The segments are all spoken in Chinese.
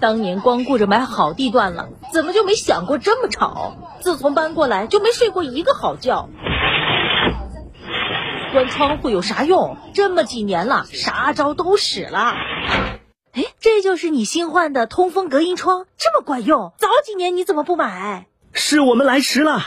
当年光顾着买好地段了，怎么就没想过这么吵？自从搬过来就没睡过一个好觉。关窗户有啥用？这么几年了，啥招都使了。哎，这就是你新换的通风隔音窗，这么管用？早几年你怎么不买？是我们来迟了。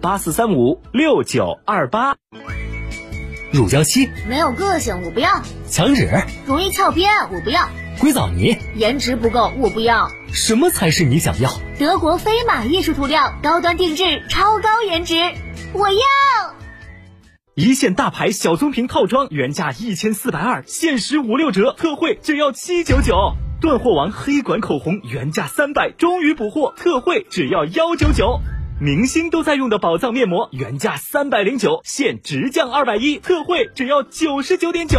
八四三五六九二八，乳胶漆没有个性，我不要；墙纸容易翘边，我不要；硅藻泥颜值不够，我不要。什么才是你想要？德国飞马艺术涂料，高端定制，超高颜值，我要！一线大牌小棕瓶套装原价一千四百二，限时五六折，特惠只要七九九。断货王黑管口红原价三百，终于补货，特惠只要幺九九。明星都在用的宝藏面膜，原价三百零九，现直降二百一，特惠只要九十九点九。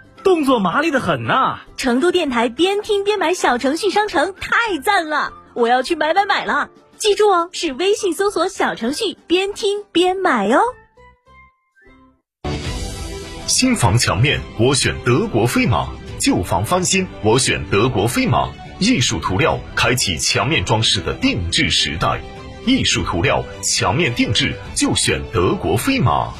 动作麻利的很呐！成都电台边听边买小程序商城太赞了，我要去买买买了！记住哦，是微信搜索小程序边听边买哦。新房墙面我选德国飞马，旧房翻新我选德国飞马。艺术涂料开启墙面装饰的定制时代，艺术涂料墙面定制就选德国飞马。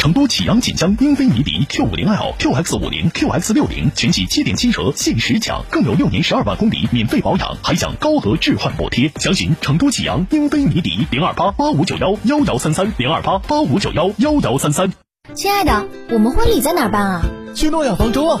成都启阳锦江英菲尼迪 Q 五零 L、QX 五零、QX 六零全系七点七折限时抢，更有六年十二万公里免费保养，还享高额置换补贴。详询成都启阳英菲尼迪零二八八五九幺幺幺三三零二八八五九幺幺幺三三。亲爱的，我们婚礼在哪办啊？去诺亚方舟啊！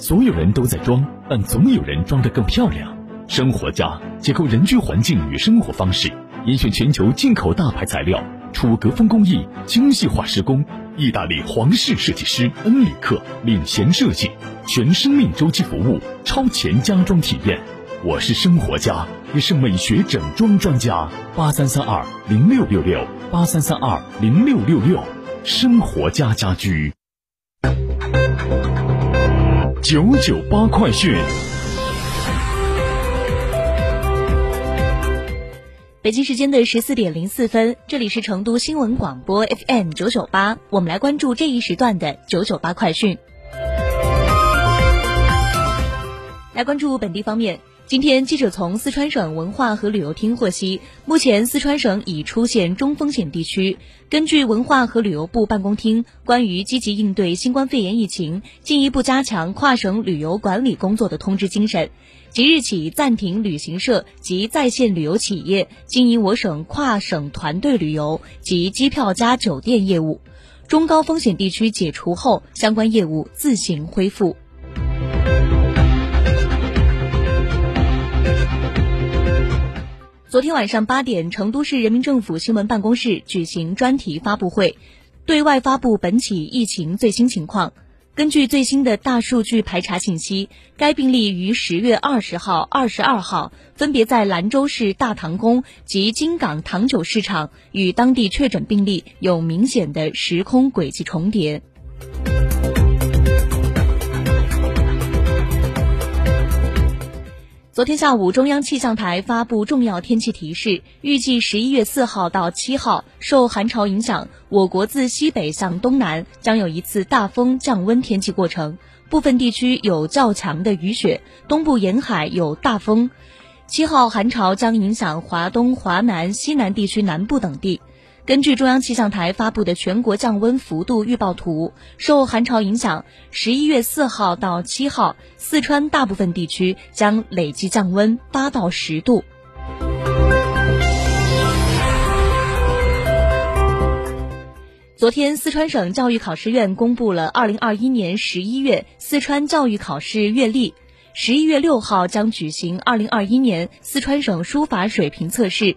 所有人都在装，但总有人装得更漂亮。生活家结构人居环境与生活方式，严选全球进口大牌材料，楚格风工艺，精细化施工，意大利皇室设计师恩里克领衔设计，全生命周期服务，超前家装体验。我是生活家，也是美学整装专家。八三三二零六六六，八三三二零六六六，生活家家居。九九八快讯。北京时间的十四点零四分，这里是成都新闻广播 FM 九九八，我们来关注这一时段的九九八快讯。来关注本地方面，今天记者从四川省文化和旅游厅获悉，目前四川省已出现中风险地区。根据文化和旅游部办公厅关于积极应对新冠肺炎疫情、进一步加强跨省旅游管理工作的通知精神，即日起暂停旅行社及在线旅游企业经营我省跨省团队旅游及机票加酒店业务。中高风险地区解除后，相关业务自行恢复。昨天晚上八点，成都市人民政府新闻办公室举行专题发布会，对外发布本起疫情最新情况。根据最新的大数据排查信息，该病例于十月二十号、二十二号分别在兰州市大唐宫及金港糖酒市场与当地确诊病例有明显的时空轨迹重叠。昨天下午，中央气象台发布重要天气提示，预计十一月四号到七号，受寒潮影响，我国自西北向东南将有一次大风降温天气过程，部分地区有较强的雨雪，东部沿海有大风。七号寒潮将影响华东、华南、西南地区南部等地。根据中央气象台发布的全国降温幅度预报图，受寒潮影响，十一月四号到七号，四川大部分地区将累计降温八到十度。昨天，四川省教育考试院公布了二零二一年十一月四川教育考试月历，十一月六号将举行二零二一年四川省书法水平测试，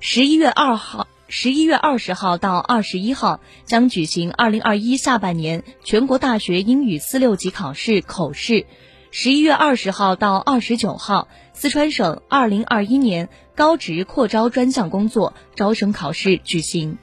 十一月二号。十一月二十号到二十一号将举行二零二一下半年全国大学英语四六级考试口试。十一月二十号到二十九号，四川省二零二一年高职扩招专项工作招生考试举行。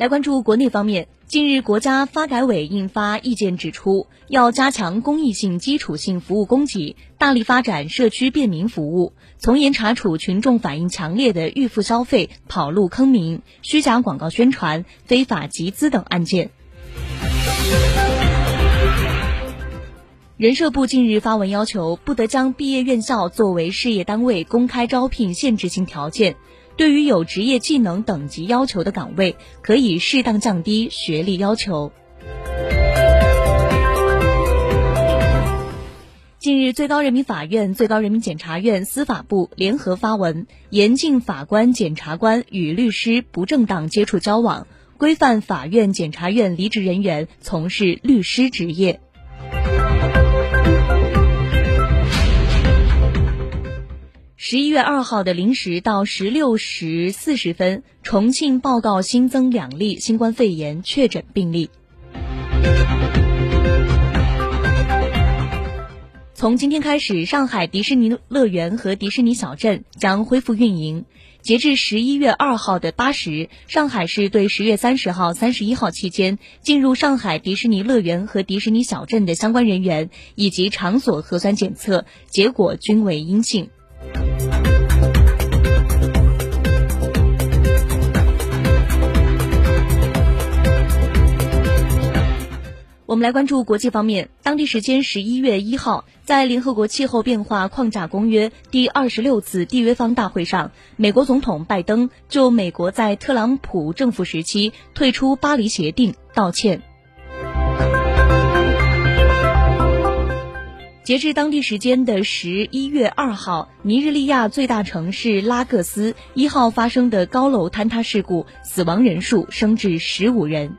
来关注国内方面，近日国家发改委印发意见指出，要加强公益性、基础性服务供给，大力发展社区便民服务，从严查处群众反映强烈的预付消费、跑路坑民、虚假广告宣传、非法集资等案件。人社部近日发文要求，不得将毕业院校作为事业单位公开招聘限制性条件。对于有职业技能等级要求的岗位，可以适当降低学历要求。近日，最高人民法院、最高人民检察院司法部联合发文，严禁法官、检察官与律师不正当接触交往，规范法院、检察院离职人员从事律师职业。十一月二号的零时到十六时四十分，重庆报告新增两例新冠肺炎确诊病例。从今天开始，上海迪士尼乐园和迪士尼小镇将恢复运营。截至十一月二号的八时，上海市对十月三十号、三十一号期间进入上海迪士尼乐园和迪士尼小镇的相关人员以及场所核酸检测结果均为阴性。我们来关注国际方面。当地时间十一月一号，在联合国气候变化框架公约第二十六次缔约方大会上，美国总统拜登就美国在特朗普政府时期退出巴黎协定道歉。截至当地时间的十一月二号，尼日利亚最大城市拉各斯一号发生的高楼坍塌事故，死亡人数升至十五人。